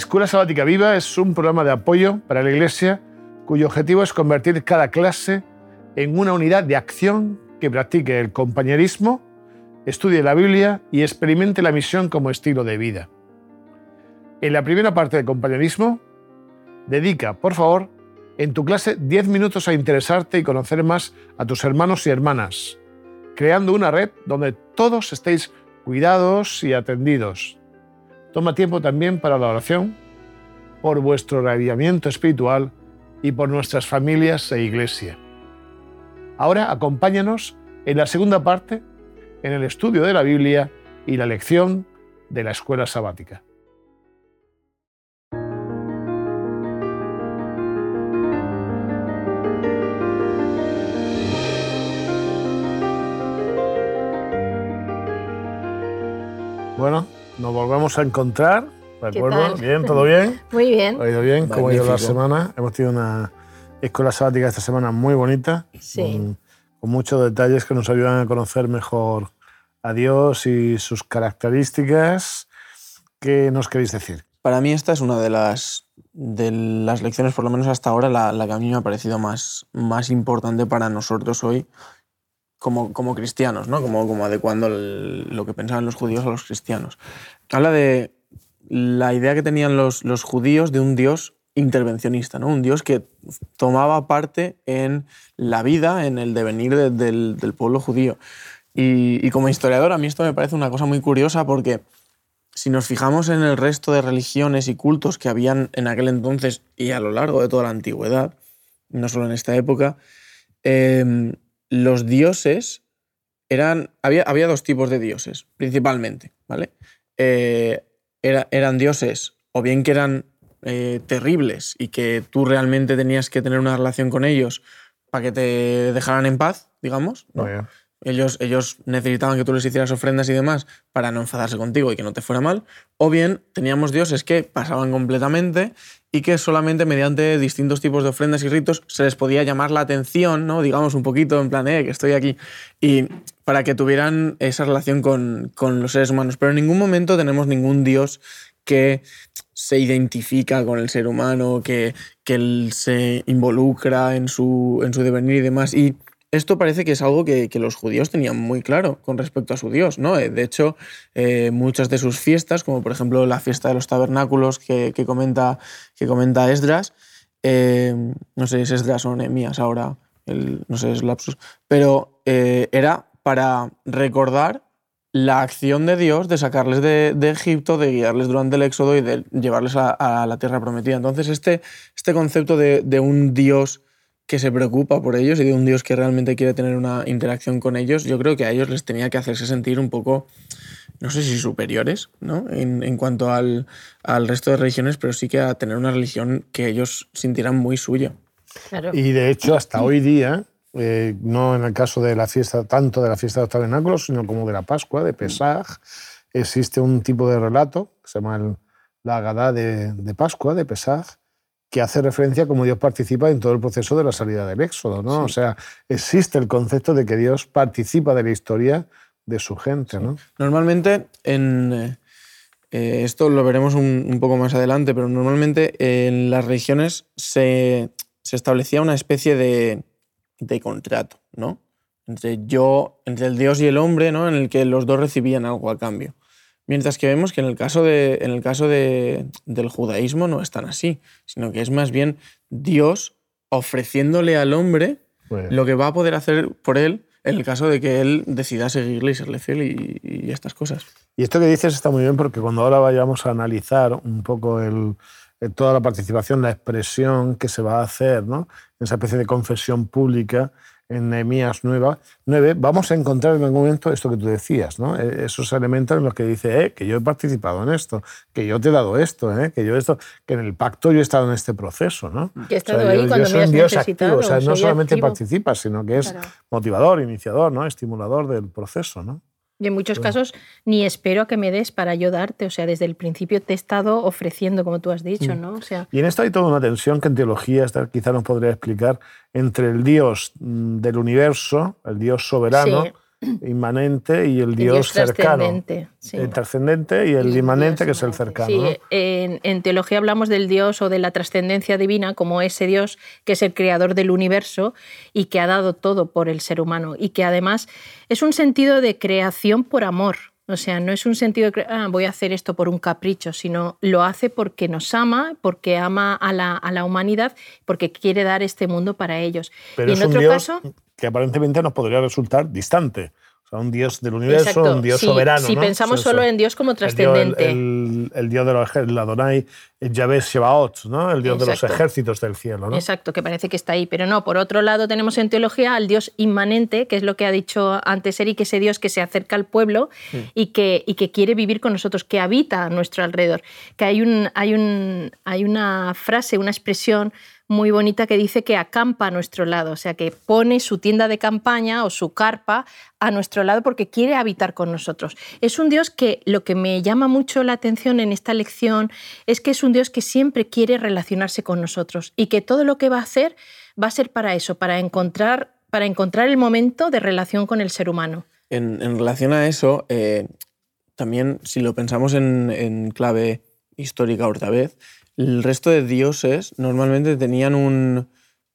Escuela Sabática Viva es un programa de apoyo para la Iglesia cuyo objetivo es convertir cada clase en una unidad de acción que practique el compañerismo, estudie la Biblia y experimente la misión como estilo de vida. En la primera parte del compañerismo, dedica, por favor, en tu clase 10 minutos a interesarte y conocer más a tus hermanos y hermanas, creando una red donde todos estéis cuidados y atendidos. Toma tiempo también para la oración, por vuestro radiamiento espiritual y por nuestras familias e iglesia. Ahora acompáñanos en la segunda parte, en el estudio de la Biblia y la lección de la escuela sabática. Bueno, nos volvemos a encontrar, ¿de acuerdo? Bien, ¿todo bien? Muy bien. ¿Ha ido bien? ¿Cómo ha ido la semana? Hemos tenido una escuela sabática esta semana muy bonita, Sí. con, muchos detalles que nos ayudan a conocer mejor a Dios y sus características. ¿Qué nos queréis decir? Para mí esta es una de las, de las lecciones, por lo menos hasta ahora, la, la que a mí me ha parecido más, más importante para nosotros hoy como, como cristianos, ¿no? como, como adecuando lo que pensaban los judíos a los cristianos. Habla de la idea que tenían los, los judíos de un Dios intervencionista, ¿no? un Dios que tomaba parte en la vida, en el devenir de- del, del pueblo judío. Y, y como historiador a mí esto me parece una cosa muy curiosa porque si nos fijamos en el resto de religiones y cultos que habían en aquel entonces y a lo largo de toda la antigüedad, no solo en esta época, eh, los dioses eran. Había, había dos tipos de dioses, principalmente, ¿vale? Eh, era- eran dioses, o bien que eran eh, terribles y que tú realmente tenías que tener una relación con ellos para que te dejaran en paz, digamos. ¿no? Bien. Ellos, ellos necesitaban que tú les hicieras ofrendas y demás para no enfadarse contigo y que no te fuera mal. O bien teníamos dioses que pasaban completamente y que solamente mediante distintos tipos de ofrendas y ritos se les podía llamar la atención, ¿no? digamos un poquito en plan, eh, que estoy aquí. Y para que tuvieran esa relación con, con los seres humanos. Pero en ningún momento tenemos ningún dios que se identifica con el ser humano, que, que él se involucra en su, en su devenir y demás. Esto parece que es algo que, que los judíos tenían muy claro con respecto a su Dios. ¿no? Eh, De hecho, eh, muchas de sus fiestas, como por ejemplo la fiesta de los tabernáculos que, que comenta, que comenta Esdras, eh, no sé si es Esdras o Nehemías ahora, el- no sé, es lapsus, pero era para recordar la acción de Dios de sacarles de, de Egipto, de guiarles durante el éxodo y de llevarles a, a la tierra prometida. Entonces, este, este concepto de, de un Dios que se preocupa por ellos y de un Dios que realmente quiere tener una interacción con ellos, yo creo que a ellos les tenía que hacerse sentir un poco, no sé si superiores, ¿no? En, en cuanto al, al resto de religiones, pero sí que a tener una religión que ellos sintieran muy suya. Claro. Y de hecho, hasta hoy día, eh, no en el caso de la fiesta, tanto de la fiesta de los tabernáculos, sino como de la Pascua, de Pesaj, existe un tipo de relato que se llama el- la Agadá de, de Pascua, de Pesaj, que hace referencia a cómo Dios participa en todo el proceso de la salida del Éxodo. ¿no? O sea, existe el concepto de que Dios participa de la historia de su gente. ¿no? Normalmente, en, eh, eh, esto lo veremos un, un poco más adelante, pero normalmente en las religiones se, se establecía una especie de, de contrato, ¿no? Entre yo, entre el Dios y el hombre, ¿no? En el que los dos recibían algo a cambio. Mientras que vemos que en el caso, de, en el caso de- del judaísmo no es tan así, sino que es más bien Dios ofreciéndole al hombre Pues, lo que va a poder hacer por él en el caso de que él decida seguirle y serle fiel y, y estas cosas. Y esto que dices está muy bien porque cuando ahora vayamos a analizar un poco el, el- toda la participación, la expresión que se va a hacer, ¿no? esa especie de confesión pública en Nehemías 9, 9, vamos a encontrar en algún momento esto que tú decías, ¿no? E- esos elementos en los que dice eh, que yo he participado en esto, que yo te he dado esto, ¿eh? que yo esto, que en el pacto yo he estado en este proceso. ¿no? Que he O sea, estado ahí yo- cuando soy me has Dios necesitado. activo, o sea, no solamente activo. participa, sino que es Claro. motivador, iniciador, ¿no? estimulador del proceso. ¿no? Y en muchos casos ni espero a que me des para yo darte. O sea, desde el principio te he estado ofreciendo, como tú has dicho, ¿no? O sea, Y en esto hay toda una tensión que en teología quizá nos podría explicar entre el Dios mm, del universo, el Dios soberano, Sí. Inmanente y el Dios, cercano. trascendente, sí. El trascendente y el inmanente, que es el cercano. Sí, ¿no? en, en teología hablamos del Dios o de la trascendencia divina como ese Dios que es el creador del universo y que ha dado todo por el ser humano y que además es un sentido de creación por amor. O sea, no es un sentido de "Ah, voy a hacer esto por un capricho, sino lo hace porque nos ama, porque ama a la, a la humanidad, porque quiere dar este mundo para ellos. Pero y es en otro Dios caso, que aparentemente nos podría resultar distante. O sea, un Dios del universo, Exacto, un Dios sí, soberano. si ¿no? pensamos solo en Dios como trascendente. El, el- el Dios de los ejércitos, el Adonai, el Yahvé Shebaot, ¿no? el Dios de los ejércitos del cielo. ¿no? Exacto, que parece que está ahí. Pero no, por otro lado tenemos en teología al Dios inmanente, que es lo que ha dicho antes Eric, ese Dios que se acerca al pueblo y, que, y que quiere vivir con nosotros, que habita a nuestro alrededor. Que hay, un, hay, un, hay una frase, una expresión muy bonita que dice que acampa a nuestro lado, o sea, que pone su tienda de campaña o su carpa a nuestro lado porque quiere habitar con nosotros. Es un Dios que lo que me llama mucho la atención en esta lección es que es un Dios que siempre quiere relacionarse con nosotros y que todo lo que va a hacer va a ser para eso, para encontrar, para encontrar el momento de relación con el ser humano. En, relación a eso, eh, también si lo pensamos en, en clave histórica otra vez, el resto de dioses normalmente tenían un...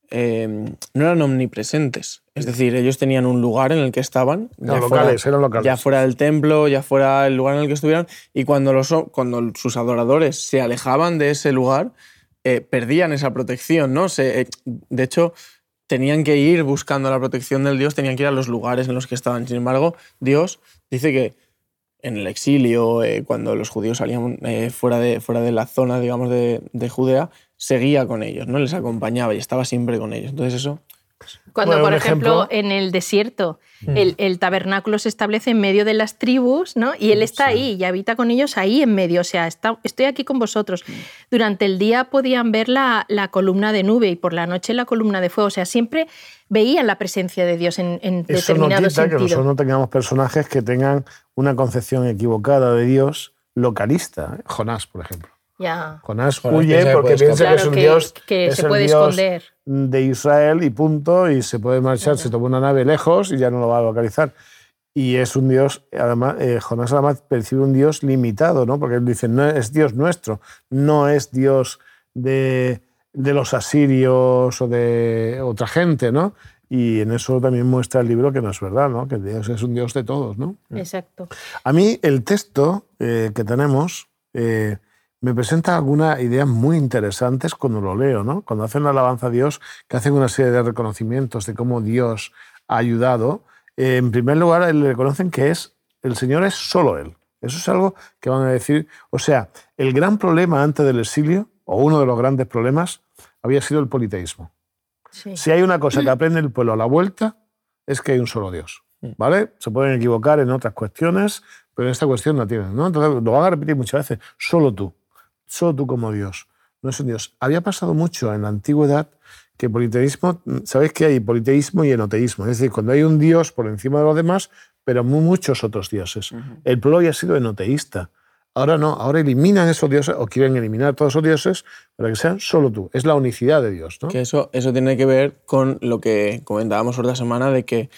eh, no eran omnipresentes. Es decir, ellos tenían un lugar en el que estaban. Eran locales, eran locales. Ya fuera del templo, ya fuera el lugar en el que estuvieran. Y cuando, los, cuando sus adoradores se alejaban de ese lugar, eh, perdían esa protección, ¿no? Se, eh, de hecho, tenían que ir buscando la protección del Dios, tenían que ir a los lugares en los que estaban. Sin embargo, Dios dice que en el exilio, eh, cuando los judíos salían eh, fuera, de, fuera de la zona, digamos, de, de Judea, seguía con ellos, ¿no? Les acompañaba y estaba siempre con ellos. Entonces eso... Cuando, Bueno, por ejemplo, ejemplo- en el desierto el, el tabernáculo se establece en medio de las tribus, ¿no? Y él está ahí y habita con ellos ahí en medio. O sea, está, estoy aquí con vosotros. Durante el día podían ver la, la columna de nube y por la noche la columna de fuego. O sea, siempre veían la presencia de Dios en, en Eso no quita que sentido. nosotros no tengamos personajes que tengan una concepción equivocada de Dios localista. ¿eh? Jonás, por ejemplo. Ya. Jonás Jonás huye piensa que porque puede piensa que es un que- Dios, que es se el puede Dios esconder. de Israel y punto, y se puede marchar, se toma una nave lejos y ya no lo va a localizar. Y es un Dios, además, eh, Jonás además percibe un Dios limitado, ¿no? porque él dice, no es Dios nuestro, no es Dios de, de los asirios o de otra gente, ¿no? Y en eso también muestra el libro que no es verdad, ¿no? que Dios es un Dios de todos. ¿no? Exacto. A mí el texto eh, que tenemos eh, me presenta algunas ideas muy interesantes cuando lo leo, ¿no? Cuando hacen la alabanza a Dios, que hacen una serie de reconocimientos de cómo Dios ha ayudado. eh, en primer lugar, le reconocen que es el Señor es solo Él. Eso es algo que van a decir. O sea, el gran problema antes del exilio, o uno de los grandes problemas, había sido el politeísmo. Sí. Si hay una cosa que aprende el pueblo a la vuelta, es que hay un solo Dios. Mm. ¿Vale? Se pueden equivocar en otras cuestiones, pero en esta cuestión no tienen. ¿no? Entonces lo van a repetir muchas veces. Solo tú. Solo tú como Dios. No es un Dios. Había pasado mucho en la antigüedad que politeísmo, sabéis que hay politeísmo y enoteísmo. Es decir, cuando hay un Dios por encima de los demás, pero mu- muchos otros dioses. El pueblo había sido enoteísta. Ahora no, ahora eliminan esos dioses o quieren eliminar todos esos dioses para que sean solo tú. Es la unicidad de Dios. ¿no? Que eso, eso tiene que ver con lo que comentábamos otra semana de que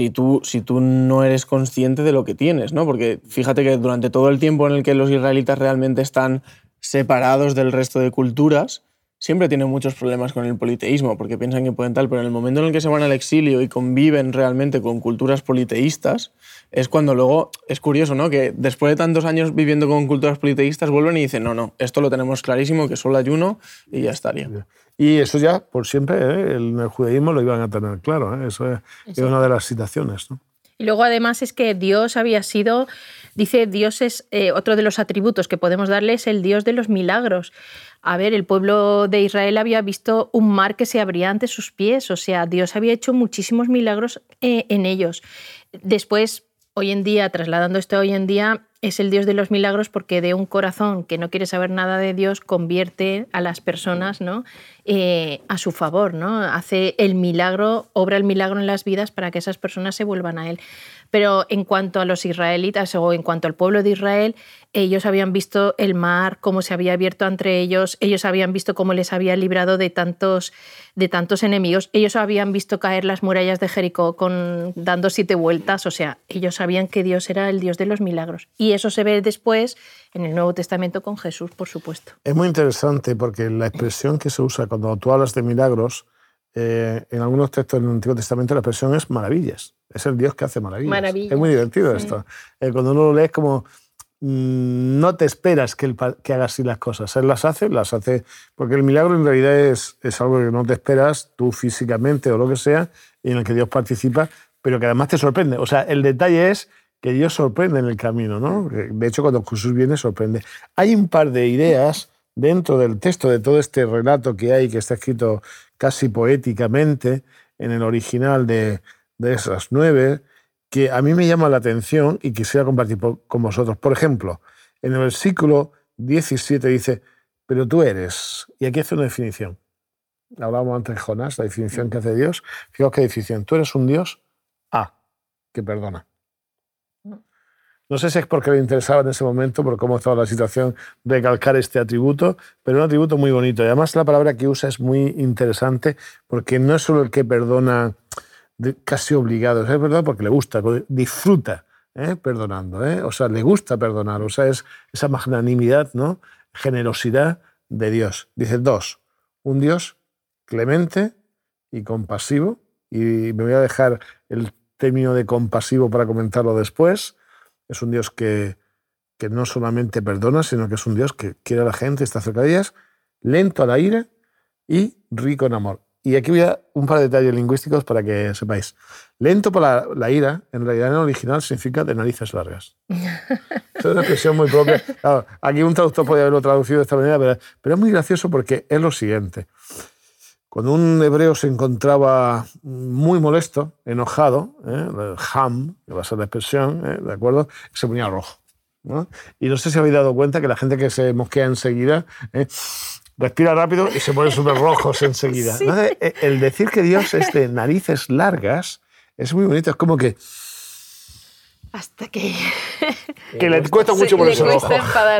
si tú, si tú no eres consciente de lo que tienes, ¿no? Porque fíjate que durante todo el tiempo en el que los israelitas realmente están separados del resto de culturas, siempre tienen muchos problemas con el politeísmo, porque piensan que pueden tal, pero en el momento en el que se van al exilio y conviven realmente con culturas politeístas, es cuando luego, es curioso, ¿no? Que después de tantos años viviendo con culturas politeístas vuelven y dicen, no, no, esto lo tenemos clarísimo, que solo hay uno y ya estaría. Y eso ya, por siempre, ¿eh? en el judaísmo lo iban a tener claro. ¿eh? Eso es, es una de las citaciones. ¿no? Y luego además es que Dios había sido, dice Dios es, eh, otro de los atributos que podemos darle es el Dios de los milagros. A ver, el pueblo de Israel había visto un mar que se abría ante sus pies, o sea, Dios había hecho muchísimos milagros eh, en ellos. Después, hoy en día, trasladando esto a hoy en día, es el Dios de los milagros porque de un corazón que no quiere saber nada de Dios convierte a las personas ¿no? Eh, a su favor, ¿no? hace el milagro, obra el milagro en las vidas para que esas personas se vuelvan a Él. Pero en cuanto a los israelitas o en cuanto al pueblo de Israel, ellos habían visto el mar, cómo se había abierto entre ellos, ellos habían visto cómo les había librado de tantos, de tantos enemigos, ellos habían visto caer las murallas de Jericó con, dando siete vueltas, o sea, ellos sabían que Dios era el Dios de los milagros. Y eso se ve después en el Nuevo Testamento con Jesús, por supuesto. Es muy interesante porque la expresión que se usa cuando tú hablas de milagros, eh, en algunos textos del Antiguo Testamento la expresión es maravillas. Es el Dios que hace maravillas. Es muy divertido esto. Eh, cuando uno lo lee es como, no te esperas que, que haga así las cosas. Él las hace, las hace, porque el milagro en realidad es, algo que no te esperas tú físicamente o lo que sea, en el que Dios participa, pero que además te sorprende. O sea, el detalle es que Dios sorprende en el camino, ¿no? De hecho, cuando Jesús viene, sorprende. Hay un par de ideas dentro del texto de todo este relato que hay, que está escrito casi poéticamente en el original de, esas nueve, que a mí me llama la atención y quisiera compartir con vosotros. Por ejemplo, en el versículo 17 dice, pero tú eres, y aquí hace una definición. Hablábamos antes de Jonás, la definición que hace Dios. Fijaos qué definición. Tú eres un Dios A, que perdona. No sé si es porque le interesaba en ese momento, por cómo estaba la situación, recalcar este atributo, pero un atributo muy bonito. Y además la palabra que usa es muy interesante porque no es solo el que perdona casi obligado, es verdad porque le gusta, disfruta ¿eh? perdonando, ¿eh? o sea, le gusta perdonar, o sea, es esa magnanimidad, ¿no? generosidad de Dios. Dice dos, un Dios clemente y compasivo, y me voy a dejar el término de compasivo para comentarlo después, es un Dios que, que no solamente perdona, sino que es un Dios que quiere a la gente, está cerca de ellas, lento a la ira y rico en amor. Y aquí voy a un par de detalles lingüísticos para que sepáis. Lento para la, ira, en realidad en el original significa de narices largas. es una expresión muy propia. aquí un traductor podría haberlo traducido de esta manera, pero, pero es muy gracioso porque es lo siguiente. Cuando un hebreo se encontraba muy molesto, enojado, ¿eh? ham, que va a ser la expresión, ¿eh? ¿de acuerdo? Se ponía rojo. Y no sé si habéis dado cuenta que la gente que se mosquea enseguida ¿eh? Respira rápido y se pone súper rojos enseguida. E, el decir que Dios es de narices largas es muy bonito, es como que hasta que... que le cuesta mucho por eso.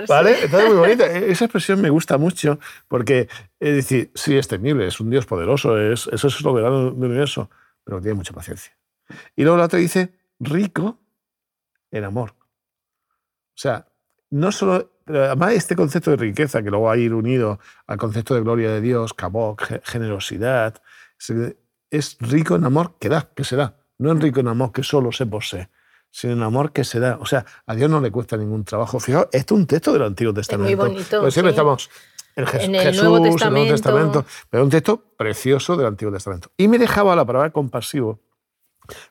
¿Vale? Entonces, muy bonita. E-, esa expresión me gusta mucho porque, es decir, sí, es temible, es un Dios poderoso, es, eso es soberano del universo, pero tiene mucha paciencia. Y luego la otra dice, rico en amor. O sea, no solo... además, este concepto de riqueza, que luego va a ir unido al concepto de gloria de Dios, cabok, generosidad, es rico en amor que da, que se da. No es rico en amor que solo se posee sin el amor que se da. O sea, a Dios no le cuesta ningún trabajo. Fijaos, esto es un texto del Antiguo Testamento. Es muy bonito. Pues siempre estamos en, el Nuevo Testamento. pero un texto precioso del Antiguo Testamento. Y me dejaba la palabra compasivo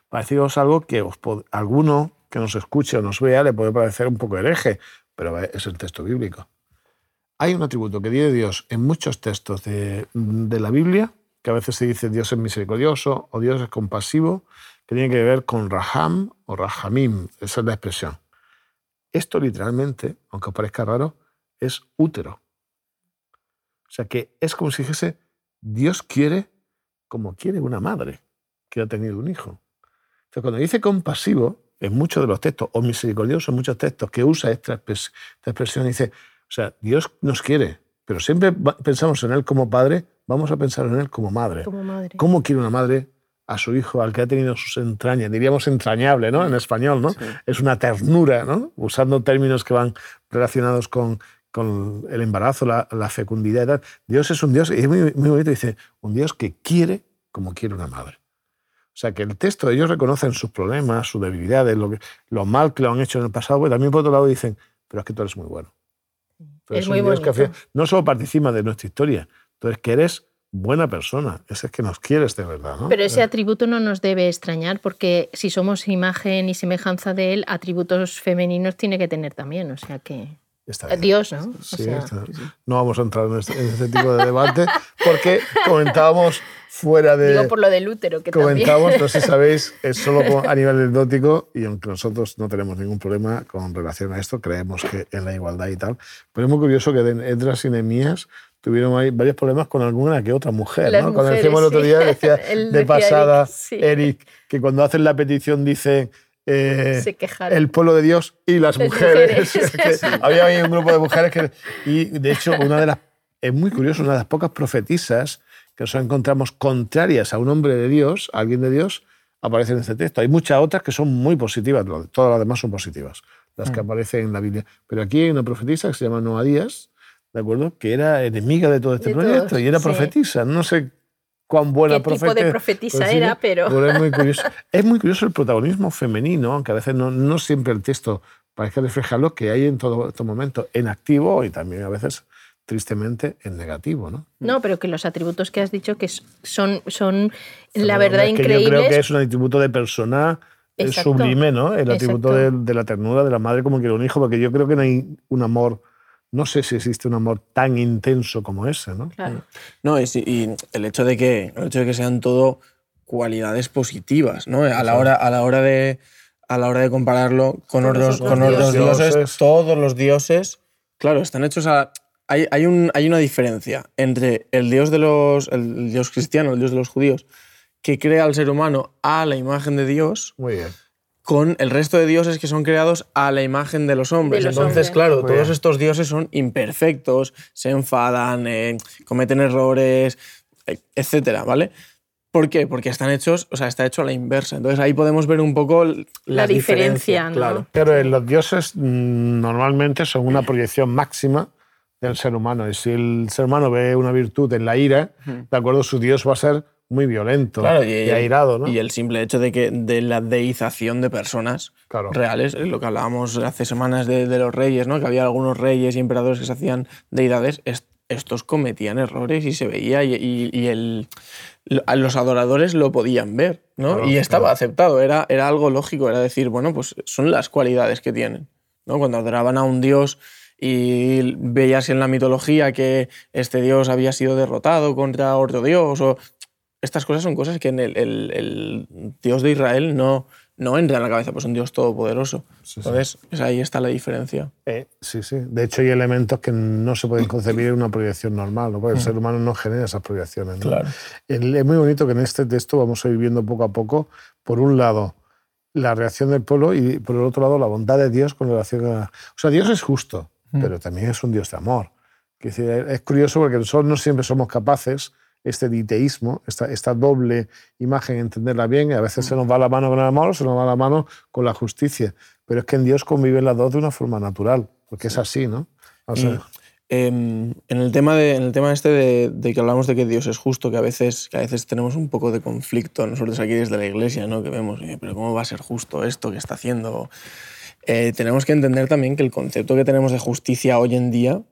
para deciros algo que os alguno que nos escuche o nos vea le puede parecer un poco hereje, pero es el texto bíblico. Hay un atributo que tiene Dios en muchos textos de, de la Biblia, que a veces se dice Dios es misericordioso o Dios es compasivo, que tiene que ver con Raham o Rahamim, esa es la expresión. Esto literalmente, aunque os parezca raro, es útero. O sea que es como si dijese, Dios quiere como quiere una madre que ha tenido un hijo. Entonces, cuando dice compasivo, en muchos de los textos, o misericordioso en muchos textos, que usa esta, expresión, dice, o sea, Dios nos quiere, pero siempre pensamos en Él como padre, vamos a pensar en Él como madre. Como madre. ¿Cómo quiere una madre a su hijo, al que ha tenido sus entrañas, diríamos entrañable, ¿no? En español, ¿no? Es una ternura, ¿no? Usando términos que van relacionados con, con el embarazo, la, fecundidad Dios es un Dios, y es muy, muy bonito, dice, un Dios que quiere como quiere una madre. O sea, que el texto, ellos reconocen sus problemas, sus debilidades, lo, que, lo mal que lo han hecho en el pasado, pero también por otro lado dicen, pero es que tú eres muy bueno. es muy bueno. no solo participa de nuestra historia, eres que eres buena persona, ese es que nos quieres de verdad. ¿no? Pero ese atributo no nos debe extrañar porque si somos imagen y semejanza de él, atributos femeninos tiene que tener también, o sea que... Está bien. Dios, ¿no? O Sí, sea, está- No vamos a entrar en este, en este tipo de debate porque comentábamos fuera de... digo por lo del útero, que también. Comentábamos, no sé si sabéis, es solo a nivel anecdótico y aunque nosotros no tenemos ningún problema con relación a esto, creemos que en la igualdad y tal, pero es muy curioso que en Edras y Nehemías tuvieron ahí varios problemas con alguna que otra mujer. Las ¿no? Cuando decíamos el otro día, decía de pasada Eric, sí. Eric, que cuando hacen la petición dice... eh, Se quejaron. el pueblo de Dios y las, Las mujeres. había ahí un grupo de mujeres que. Y de hecho, una de las. Es muy curioso, una de las pocas profetisas que nos encontramos contrarias a un hombre de Dios, a alguien de Dios, aparece en este texto. Hay muchas otras que son muy positivas, todas las demás son positivas, las que aparecen en la Biblia. Pero aquí hay una profetisa que se llama Noadías, ¿de acuerdo? Que era enemiga de todo este De proyecto todos, y era sí. profetisa. No sé cuán buena ¿Qué tipo profeta- de profetisa pues sí, era? Pero pero es muy curioso. Es muy curioso el protagonismo femenino, aunque a veces no, no siempre el texto parezca reflejarlo, que hay en todo, todo momento, en activo y también a veces, tristemente, en negativo. ¿no? no, pero que los atributos que has dicho que son, son Pero la verdad es que Yo creo increíbles. que es un atributo de persona Exacto. sublime, ¿no? El atributo de, la ternura de la madre como quiere un hijo, porque yo creo que no hay un amor, no sé si existe un amor tan intenso como ese, ¿no? Claro. No, y, el hecho de que el hecho de que sean todo cualidades positivas, ¿no? A la hora, a la hora de a la hora de compararlo con otros, otros con otros dioses. dioses, todos los dioses, claro, están hechos a hay, hay, un, hay una diferencia entre el dios de los el dios cristiano, el dios de los judíos, que crea al ser humano a la imagen de Dios, Muy bien. Con el resto de dioses que son creados a la imagen de los hombres. De los Entonces, hombres. claro, Muy todos bien. estos dioses son imperfectos, se enfadan, eh, cometen errores, eh, etcétera, ¿vale? ¿Por qué? Porque están hechos, o sea, está hecho a la inversa. Entonces ahí podemos ver un poco La diferencia. Claro. Pero eh, los dioses mm, normalmente son una proyección máxima del ser humano. Y si el ser humano ve una virtud en la ira, de acuerdo, su dios va a ser muy violento Claro, y, airado, ¿no? y el simple hecho de que de la deización de personas Claro. reales, es lo que hablábamos hace semanas de, de los reyes, ¿no? que había algunos reyes y emperadores que se hacían deidades, est- estos cometían errores y se veía y, y- y el, los adoradores lo podían ver ¿no? Claro, y estaba aceptado, era, era algo lógico, era decir, bueno, pues son las cualidades que tienen. ¿no? Cuando adoraban a un dios y veías en la mitología que este dios había sido derrotado contra otro dios o estas cosas son cosas que en el, el- el Dios de Israel no, no entra en la cabeza, pues un Dios todopoderoso. Sí. Entonces, pues ahí está la diferencia. Eh, sí, sí. De hecho, hay elementos que no se pueden concebir en una proyección normal, ¿no? porque el ser humano no genera esas proyecciones. ¿no? Claro. Es muy bonito que en este texto vamos a ir viendo poco a poco, por un lado, la reacción del pueblo y por el otro lado, la bondad de Dios con relación a... O sea, Dios es justo, pero también es un Dios de amor. Es curioso porque nosotros no siempre somos capaces, este diteísmo, esta, esta doble imagen, entenderla bien, y a veces se nos va la mano con el amor o se nos va la mano con la justicia. Pero es que en Dios conviven las dos de una forma natural, porque es así, ¿no? O sea, Y, em, en, el tema de, en el tema este de, de que hablamos de que Dios es justo, que a veces, que a veces tenemos un poco de conflicto nosotros aquí desde la iglesia, ¿no? que vemos, "Eh, pero ¿cómo va a ser justo esto que está haciendo? Eh, tenemos que entender también que el concepto que tenemos de justicia hoy en día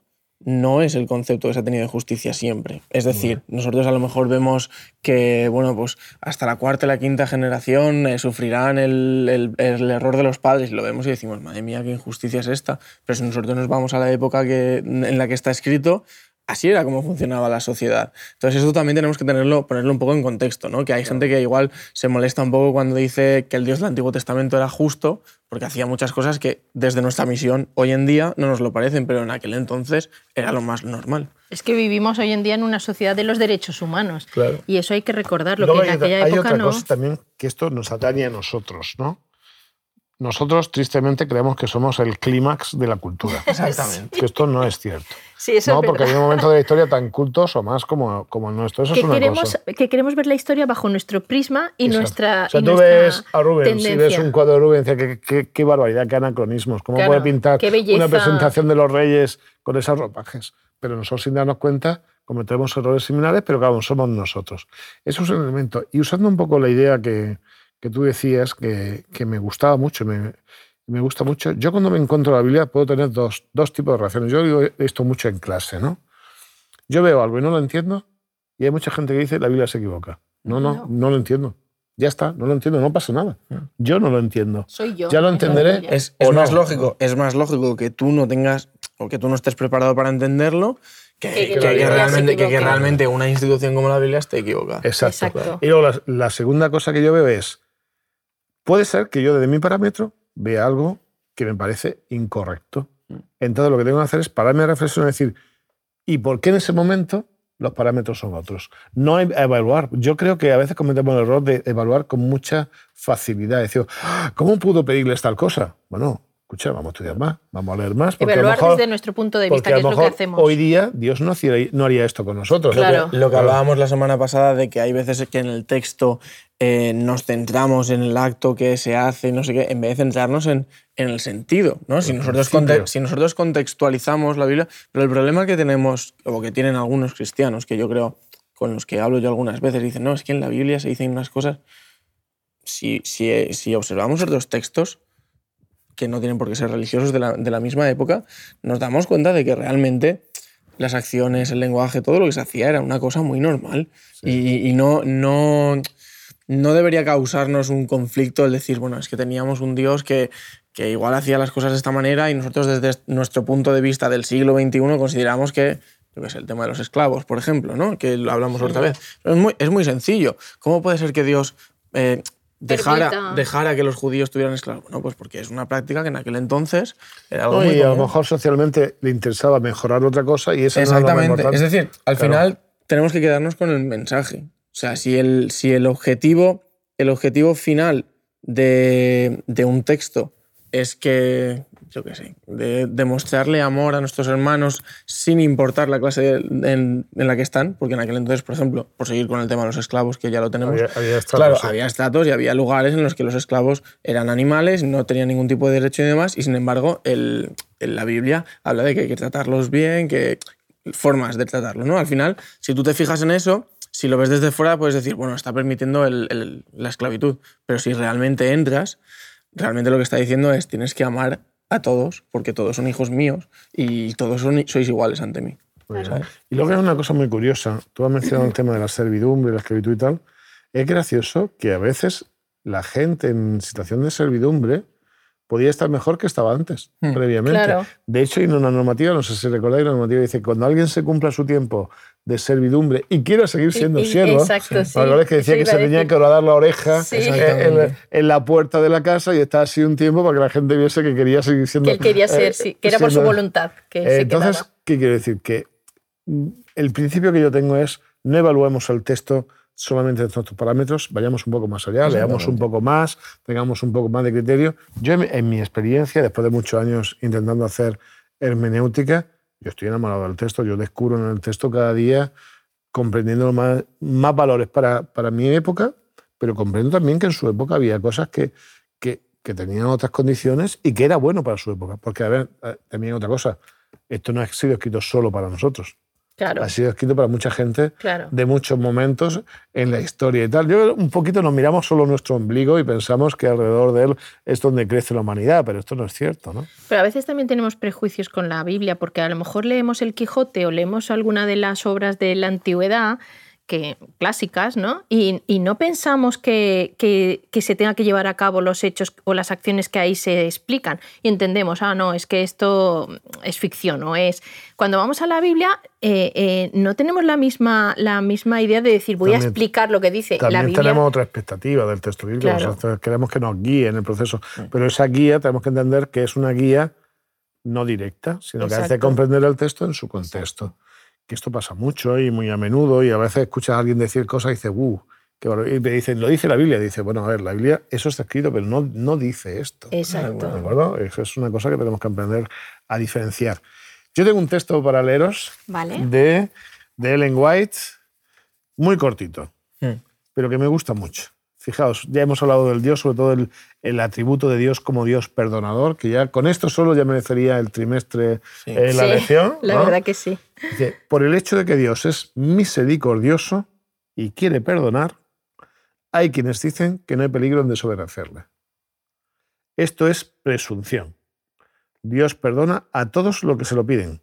no es el concepto que se ha tenido de justicia siempre. Es decir, nosotros a lo mejor vemos que, bueno, pues hasta la cuarta y la quinta generación eh, sufrirán el, el- el error de los padres lo vemos y decimos, madre mía, qué injusticia es esta. Pero si nosotros nos vamos a la época que, en la que está escrito, así era como funcionaba la sociedad. Entonces eso también tenemos que tenerlo, ponerlo un poco en contexto, ¿no? Que hay gente que igual se molesta un poco cuando dice que el Dios del Antiguo Testamento era justo, porque hacía muchas cosas que desde nuestra misión hoy en día no nos lo parecen, pero en aquel entonces era lo más normal. Es que vivimos hoy en día en una sociedad de los derechos humanos. Claro. Y eso hay que recordarlo, Luego que en hay, otra- aquella hay época otra no. cosa también que esto nos atañe a nosotros, ¿no? Nosotros, tristemente, creemos que somos el clímax de la cultura. Exactamente. Que esto no es cierto. Sí, eso no, es porque verdad. hay un momento de la historia tan cultos o más como, como el nuestro. Eso que es una queremos, cosa. que queremos ver la historia bajo nuestro prisma y Exacto. nuestra, O sea, y tú ves a Rubens y ves tendencia. un cuadro de Rubens qué, qué, qué barbaridad, qué anacronismos. ¿Cómo Claro, puede pintar una presentación de los reyes con esos ropajes? Pero nosotros, sin darnos cuenta, cometemos errores similares, pero claro, somos nosotros. Eso es un elemento. Y usando un poco la idea que, que tú decías, que, que me gustaba mucho, me, me gusta mucho, yo cuando me encuentro la Biblia puedo tener dos, dos tipos de reacciones. Yo digo esto mucho en clase, ¿no? Yo veo algo y no lo entiendo, y hay mucha gente que dice la Biblia se equivoca. No, no, No. no, lo entiendo. Ya está, no lo entiendo, no pasa nada. Yo no lo entiendo. Soy yo. Ya lo entenderé. Es, es ¿O más no? lógico, es más lógico que tú no tengas, o que tú no estés preparado para entenderlo, que, Que- que- que realmente, que- realmente una institución como la Biblia esté equivocada. Exacto. Exacto. Y luego la, la segunda cosa que yo veo es, puede ser que yo desde mi parámetro vea algo que me parece incorrecto. Mm. Entonces lo que tengo que hacer es pararme a reflexionar y decir, ¿y por qué en ese momento los parámetros son otros? No a evaluar. Yo creo que a veces cometemos el error de evaluar con mucha facilidad. Decir, "Ah, ¿cómo pudo pedirles tal cosa? Bueno, escucha, vamos a estudiar más, vamos a leer más. porque a lo Evaluar mejor- desde nuestro punto de vista, a que es lo que hacemos. hoy día Dios no, hacía- no haría esto con nosotros. Claro. Lo que hablábamos la semana pasada de que hay veces que en el texto eh, nos centramos en el acto que se hace, no sé qué, en vez de centrarnos en, en el sentido. ¿no? Si, nosotros si nosotros contextualizamos la Biblia, pero el problema que tenemos, o que tienen algunos cristianos, que yo creo con los que hablo yo algunas veces, dicen, no, es que en la Biblia se dicen unas cosas. Si, si, si observamos otros textos, que no tienen por qué ser religiosos de la, de la misma época, nos damos cuenta de que realmente las acciones, el lenguaje, todo lo que se hacía era una cosa muy normal. Y, y no, no, no debería causarnos un conflicto el decir, bueno, es que teníamos un Dios que, que igual hacía las cosas de esta manera y nosotros desde nuestro punto de vista del siglo XXI consideramos que, yo qué sé, el tema de los esclavos, por ejemplo, ¿no? que lo hablamos otra vez. Pero es muy, es muy sencillo. ¿Cómo puede ser que Dios eh, dejara, que los judíos tuvieran esclavos? Bueno, pues porque es una práctica que en aquel entonces era algo No, muy y a lo mejor socialmente le interesaba mejorar otra cosa y esa no era lo más Exactamente. importante. Es decir, al Claro. final tenemos que quedarnos con el mensaje. O sea, si el, si el, objetivo, el objetivo final de, de un texto es que, yo qué sé, de demostrarle amor a nuestros hermanos sin importar la clase en, en la que están, porque en aquel entonces, por ejemplo, por seguir con el tema de los esclavos, que ya lo tenemos, Había- había estratos, claro, sí. había estratos y había lugares en los que los esclavos eran animales, no tenían ningún tipo de derecho y demás, y sin embargo, el, en la Biblia habla de que hay que tratarlos bien, que formas de tratarlos, ¿no? Al final, si tú te fijas en eso, si lo ves desde fuera, puedes decir, bueno, está permitiendo el- el- la esclavitud, pero si realmente entras, realmente lo que está diciendo es, tienes que amar a todos, porque todos son hijos míos y todos son- sois iguales ante mí. ¿sabes? Y luego hay una cosa muy curiosa. Tú has mencionado el tema de la servidumbre, la esclavitud y tal. Es gracioso que a veces la gente en situación de servidumbre podía estar mejor que estaba antes, Hmm. previamente. Claro. De hecho, hay una normativa, no sé si recordáis, la normativa dice que cuando alguien se cumpla su tiempo de servidumbre y quiera seguir siendo Y- y- siervo, exacto, sí. ¿os acordáis que decía Eso que se a tenía que horadar la oreja Sí. eh, en, en la puerta de la casa y estar así un tiempo para que la gente viese que quería seguir siendo... Que él quería eh, ser, sí, que era por su siendo- voluntad que eh, se Entonces, quedaba. ¿qué quiero decir? Que mm, el principio que yo tengo es no evaluemos el texto solamente de nuestros parámetros, vayamos un poco más allá, leamos un poco más, tengamos un poco más de criterio. Yo, en, en mi experiencia, después de muchos años intentando hacer hermenéutica, yo estoy enamorado del texto, yo descubro en el texto cada día comprendiendo más, más valores para, para mi época, pero comprendo también que en su época había cosas que, que, que tenían otras condiciones y que era bueno para su época. Porque, a ver, eh, también otra cosa, esto no ha sido escrito solo para nosotros, Claro, ha sido escrito para mucha gente claro. de muchos momentos en la historia y tal. Yo un poquito nos miramos solo nuestro ombligo y pensamos que alrededor de él es donde crece la humanidad, pero esto no es cierto, ¿no? Pero a veces también tenemos prejuicios con la Biblia, porque a lo mejor leemos el Quijote o leemos alguna de las obras de la antigüedad que, clásicas, ¿no? Y, y no pensamos que, que- que se tenga que llevar a cabo los hechos o las acciones que ahí se explican. Y entendemos, ah, no, es que esto es ficción, o es. Cuando vamos a la Biblia, eh, eh, no tenemos la misma, la misma idea de decir, voy a También- explicar lo que dice la También Biblia. tenemos otra expectativa del texto bíblico. Claro. o sea, queremos que nos guíe en el proceso. Pero esa guía tenemos que entender que es una guía no directa, sino que hace Exacto. comprender el texto en su contexto. Que esto pasa mucho y muy a menudo, y a veces escuchas a alguien decir cosas y dices, uh, qué barbaridad". y me dicen, lo dice la Biblia. dice, bueno, a ver, la Biblia, eso está escrito, pero no, no dice esto. Exacto. ¿De acuerdo? Eso es una cosa que tenemos que aprender a diferenciar. Yo tengo un texto para leeros Vale. de, de Ellen White, muy cortito, Hmm. pero que me gusta mucho. Fijaos, ya hemos hablado del Dios, sobre todo el, el atributo de Dios como Dios perdonador, que ya con esto solo ya merecería el trimestre Sí. eh, la Sí, lección. La ¿no? verdad que sí. Dice, por el hecho de que Dios es misericordioso y quiere perdonar, hay quienes dicen que no hay peligro en desobedecerle. Esto es presunción. Dios perdona a todos los que se lo piden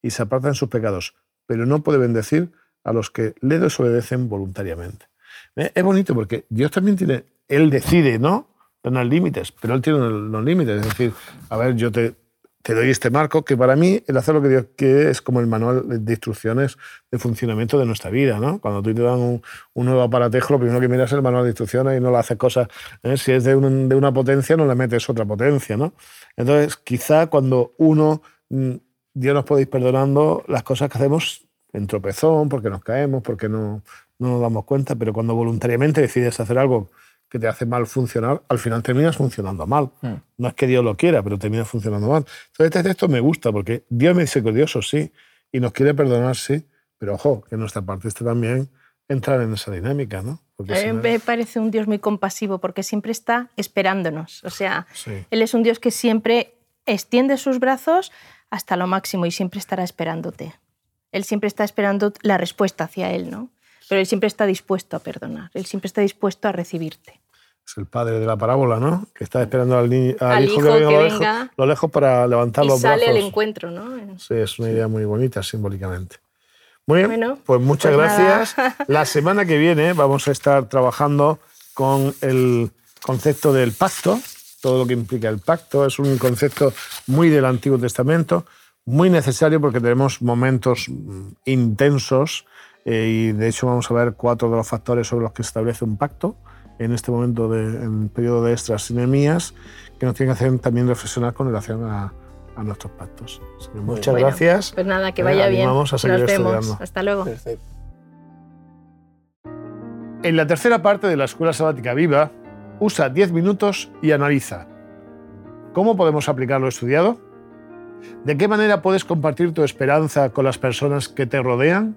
y se apartan sus pecados, pero no puede bendecir a los que le desobedecen voluntariamente. Eh, Es bonito porque Dios también tiene, Él decide, ¿no? Poner límites, pero Él tiene los límites. Es decir, a ver, yo te, te doy este marco que para mí el hacer lo que Dios quiere es como el manual de instrucciones de funcionamiento de nuestra vida. ¿no? Cuando tú te dan un, nuevo aparatejo, lo primero que miras es el manual de instrucciones y no le haces cosas. ¿eh? Si es de, de, una potencia, no le metes otra potencia. ¿no? Entonces, quizá cuando uno, mm, Dios nos ir perdonando las cosas que hacemos en tropezón, porque nos caemos, porque no, no nos damos cuenta, pero cuando voluntariamente decides hacer algo que te hace mal funcionar, al final terminas funcionando mal. Hmm. No es que Dios lo quiera, pero termina funcionando mal. Entonces este texto me gusta porque Dios me dice que Dios sí, y nos quiere perdonar, sí, pero ojo, que nuestra parte está también entrar en esa dinámica, ¿no? Porque me parece un Dios muy compasivo porque siempre está esperándonos. O sea, Él es un Dios que siempre extiende sus brazos hasta lo máximo y siempre estará esperándote. Él siempre está esperando la respuesta hacia Él, ¿no? Pero Él siempre está dispuesto a perdonar, Él siempre está dispuesto a recibirte. Es el padre de la parábola, ¿no? Que está esperando al, hijo, que venga, lo, lejos, para levantar y los sale el encuentro, ¿no? Sí, es una idea muy bonita simbólicamente. Muy bien, pues muchas pues gracias. La semana que viene vamos a estar trabajando con el concepto del pacto, todo lo que implica el pacto. Es un concepto muy del Antiguo Testamento, muy necesario porque tenemos momentos intensos eh, y de hecho vamos a ver cuatro de los factores sobre los que se establece un pacto en este momento, de, en el periodo de extras y nemías, que nos tiene que hacer también reflexionar con relación a, a nuestros pactos. muchas gracias. Pues nada, que vaya bien. Vamos a seguir Nos vemos. Estudiando. Hasta luego. En la tercera parte de la Escuela Sabática Viva, usa 10 minutos y analiza. ¿Cómo podemos aplicar lo estudiado? ¿De qué manera puedes compartir tu esperanza con las personas que te rodean?